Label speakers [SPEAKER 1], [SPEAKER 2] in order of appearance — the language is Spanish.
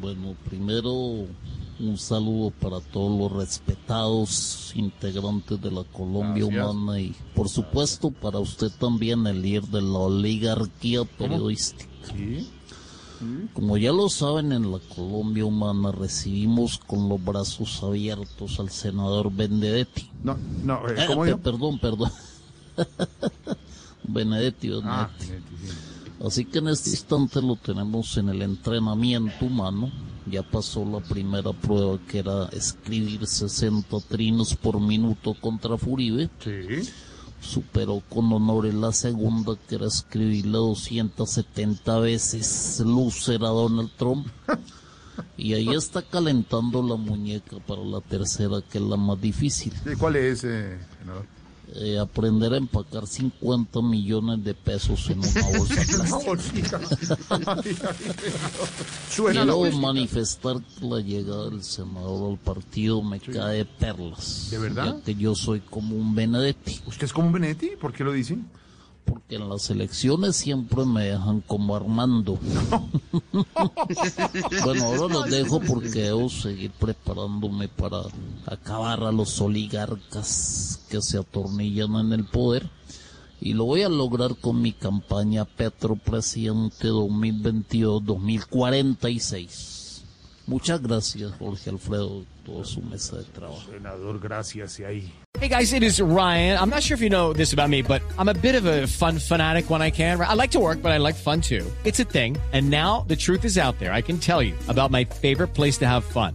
[SPEAKER 1] Bueno, primero un saludo para todos los respetados integrantes de la Colombia
[SPEAKER 2] Gracias.
[SPEAKER 1] Humana y por supuesto para usted también el líder de la oligarquía periodística. Como ya lo saben, en la Colombia Humana recibimos con los brazos abiertos al senador Benedetti.
[SPEAKER 2] No, no, eh,
[SPEAKER 1] Eh,
[SPEAKER 2] ¿cómo?
[SPEAKER 1] Perdón, perdón. Benedetti, Benedetti.
[SPEAKER 2] Ah, sí.
[SPEAKER 1] Así que en este instante lo tenemos en el entrenamiento humano. Ya pasó la primera prueba que era escribir 60 trinos por minuto contra Furibe.
[SPEAKER 2] Sí.
[SPEAKER 1] Superó con honores la segunda que era escribirle 270 veces Lucer a Donald Trump. Y ahí está calentando la muñeca para la tercera que es la más difícil.
[SPEAKER 2] ¿Y ¿Cuál es, eh?
[SPEAKER 1] Eh, aprender a empacar 50 millones de pesos en una bolsa plástica. Quiero manifestar la llegada del senador al partido me cae de perlas.
[SPEAKER 2] ¿De verdad?
[SPEAKER 1] Ya que yo soy como un Benedetti.
[SPEAKER 2] ¿Usted es como un Benetti? ¿Por qué lo dicen?
[SPEAKER 1] Porque en las elecciones siempre me dejan como Armando. bueno, ahora los dejo porque debo seguir preparándome para acabar a los oligarcas que se atornillan en el poder. Y lo voy a lograr con mi campaña Petro Presidente 2022-2046. Muchas gracias, Jorge Alfredo, y toda su mesa de trabajo.
[SPEAKER 2] Senador, gracias, y ahí.
[SPEAKER 3] Hey guys, it is Ryan. I'm not sure if you know this about me, but I'm a bit of a fun fanatic when I can. I like to work, but I like fun too. It's a thing. And now the truth is out there. I can tell you about my favorite place to have fun.